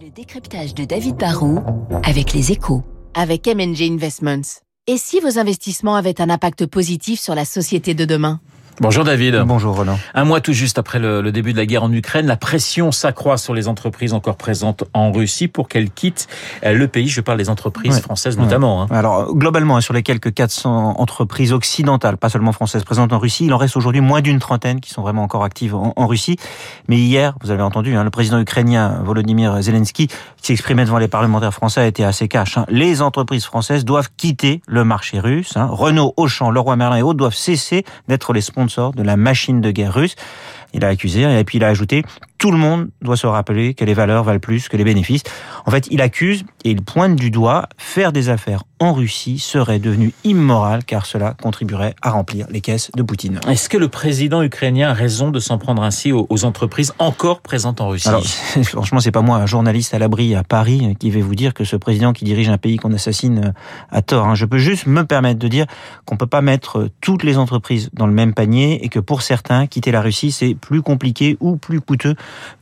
Le décryptage de David Barrault avec les échos. Avec MNG Investments. Et si vos investissements avaient un impact positif sur la société de demain? Bonjour David. Bonjour Roland. Un mois tout juste après le, le, début de la guerre en Ukraine, la pression s'accroît sur les entreprises encore présentes en Russie pour qu'elles quittent euh, le pays. Je parle des entreprises ouais. françaises notamment. Hein. Alors globalement, hein, sur les quelques 400 entreprises occidentales, pas seulement françaises, présentes en Russie, il en reste aujourd'hui moins d'une trentaine qui sont vraiment encore actives en, en Russie. Mais hier, vous avez entendu, hein, le président ukrainien Volodymyr Zelensky qui s'exprimait devant les parlementaires français a été assez cash. Hein. Les entreprises françaises doivent quitter le marché russe. Hein. Renault, Auchan, Leroy Merlin et autres doivent cesser d'être les sponsors de la machine de guerre russe. Il a accusé et puis il a ajouté tout le monde doit se rappeler que les valeurs valent plus que les bénéfices. En fait, il accuse et il pointe du doigt faire des affaires en Russie serait devenu immoral car cela contribuerait à remplir les caisses de Poutine. Est-ce que le président ukrainien a raison de s'en prendre ainsi aux entreprises encore présentes en Russie Alors, franchement, c'est pas moi, un journaliste à l'abri à Paris, qui vais vous dire que ce président qui dirige un pays qu'on assassine a tort. Je peux juste me permettre de dire qu'on peut pas mettre toutes les entreprises dans le même panier et que pour certains, quitter la Russie, c'est plus compliqué ou plus coûteux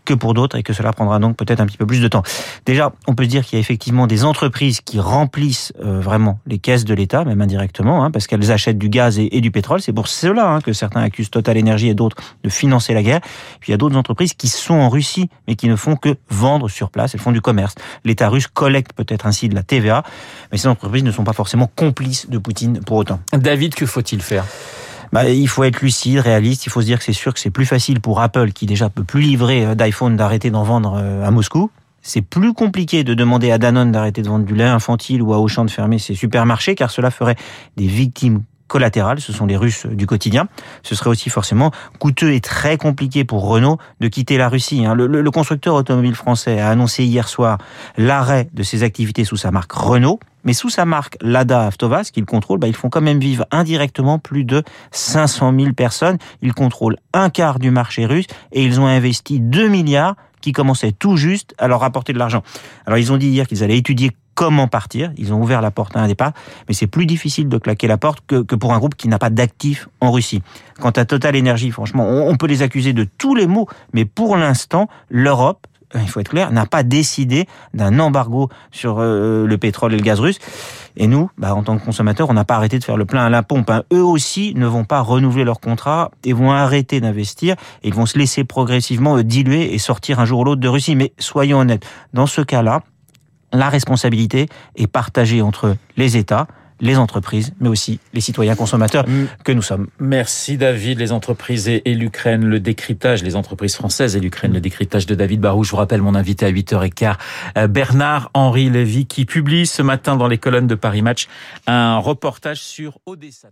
que pour d'autres et que cela prendra donc peut-être un petit peu plus de temps. Déjà, on peut se dire qu'il y a effectivement des entreprises qui remplissent euh, vraiment les caisses de l'État, même indirectement, hein, parce qu'elles achètent du gaz et, du pétrole. C'est pour cela hein, que certains accusent Total Energy et d'autres de financer la guerre. Puis il y a d'autres entreprises qui sont en Russie, mais qui ne font que vendre sur place. Elles font du commerce. L'État russe collecte peut-être ainsi de la TVA, mais ces entreprises ne sont pas forcément complices de Poutine pour autant. David, que faut-il faire? Bah, il faut être lucide, réaliste. Il faut se dire que c'est sûr que c'est plus facile pour Apple, qui déjà peut plus livrer d'iPhone, d'arrêter d'en vendre à Moscou. C'est plus compliqué de demander à Danone d'arrêter de vendre du lait infantile ou à Auchan de fermer ses supermarchés, car cela ferait des victimes collatérales, ce sont les Russes du quotidien. Ce serait aussi forcément coûteux et très compliqué pour Renault de quitter la Russie. Le, le, le constructeur automobile français a annoncé hier soir l'arrêt de ses activités sous sa marque Renault. Mais sous sa marque Lada Avtovaz, qu'il contrôle, bah, ils font quand même vivre indirectement plus de 500 000 personnes. Ils contrôlent un quart du marché russe et ils ont investi 2 milliards qui commençaient tout juste à leur rapporter de l'argent. Alors ils ont dit hier qu'ils allaient étudier comment partir. Ils ont ouvert la porte à un départ, mais c'est plus difficile de claquer la porte que, que pour un groupe qui n'a pas d'actifs en Russie. Quant à Total Energy, franchement, on, on peut les accuser de tous les maux, mais pour l'instant, l'Europe il faut être clair, n'a pas décidé d'un embargo sur euh, le pétrole et le gaz russe. Et nous, bah, en tant que consommateurs, on n'a pas arrêté de faire le plein à la pompe. Hein. Eux aussi ne vont pas renouveler leur contrat et vont arrêter d'investir. Et ils vont se laisser progressivement diluer et sortir un jour ou l'autre de Russie. Mais soyons honnêtes, dans ce cas-là, la responsabilité est partagée entre les États, les entreprises, mais aussi les citoyens consommateurs que nous sommes. Merci David. Les entreprises et, l'Ukraine, le décryptage, les entreprises françaises et l'Ukraine, le décryptage de David Barou. Je vous rappelle mon invité à 8h15, Bernard-Henri Lévy, qui publie ce matin dans les colonnes de Paris Match un reportage sur Odessa.